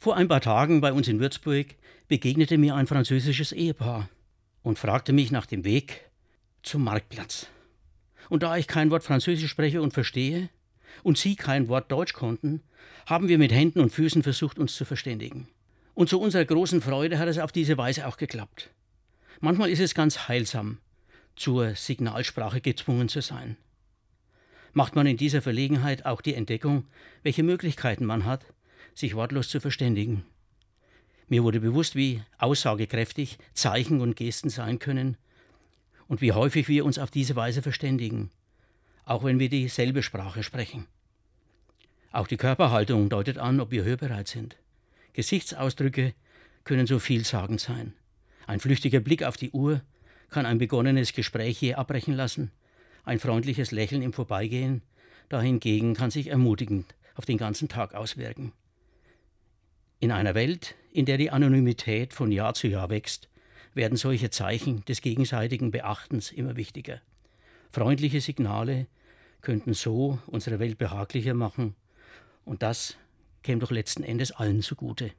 Vor ein paar Tagen bei uns in Würzburg begegnete mir ein französisches Ehepaar und fragte mich nach dem Weg zum Marktplatz. Und da ich kein Wort Französisch spreche und verstehe und sie kein Wort Deutsch konnten, haben wir mit Händen und Füßen versucht, uns zu verständigen. Und zu unserer großen Freude hat es auf diese Weise auch geklappt. Manchmal ist es ganz heilsam, zur Signalsprache gezwungen zu sein. Macht man in dieser Verlegenheit auch die Entdeckung, welche Möglichkeiten man hat, sich wortlos zu verständigen. Mir wurde bewusst, wie aussagekräftig Zeichen und Gesten sein können und wie häufig wir uns auf diese Weise verständigen, auch wenn wir dieselbe Sprache sprechen. Auch die Körperhaltung deutet an, ob wir hörbereit sind. Gesichtsausdrücke können so vielsagend sein. Ein flüchtiger Blick auf die Uhr kann ein begonnenes Gespräch je abbrechen lassen, ein freundliches Lächeln im Vorbeigehen dahingegen kann sich ermutigend auf den ganzen Tag auswirken. In einer Welt, in der die Anonymität von Jahr zu Jahr wächst, werden solche Zeichen des gegenseitigen Beachtens immer wichtiger. Freundliche Signale könnten so unsere Welt behaglicher machen, und das käme doch letzten Endes allen zugute.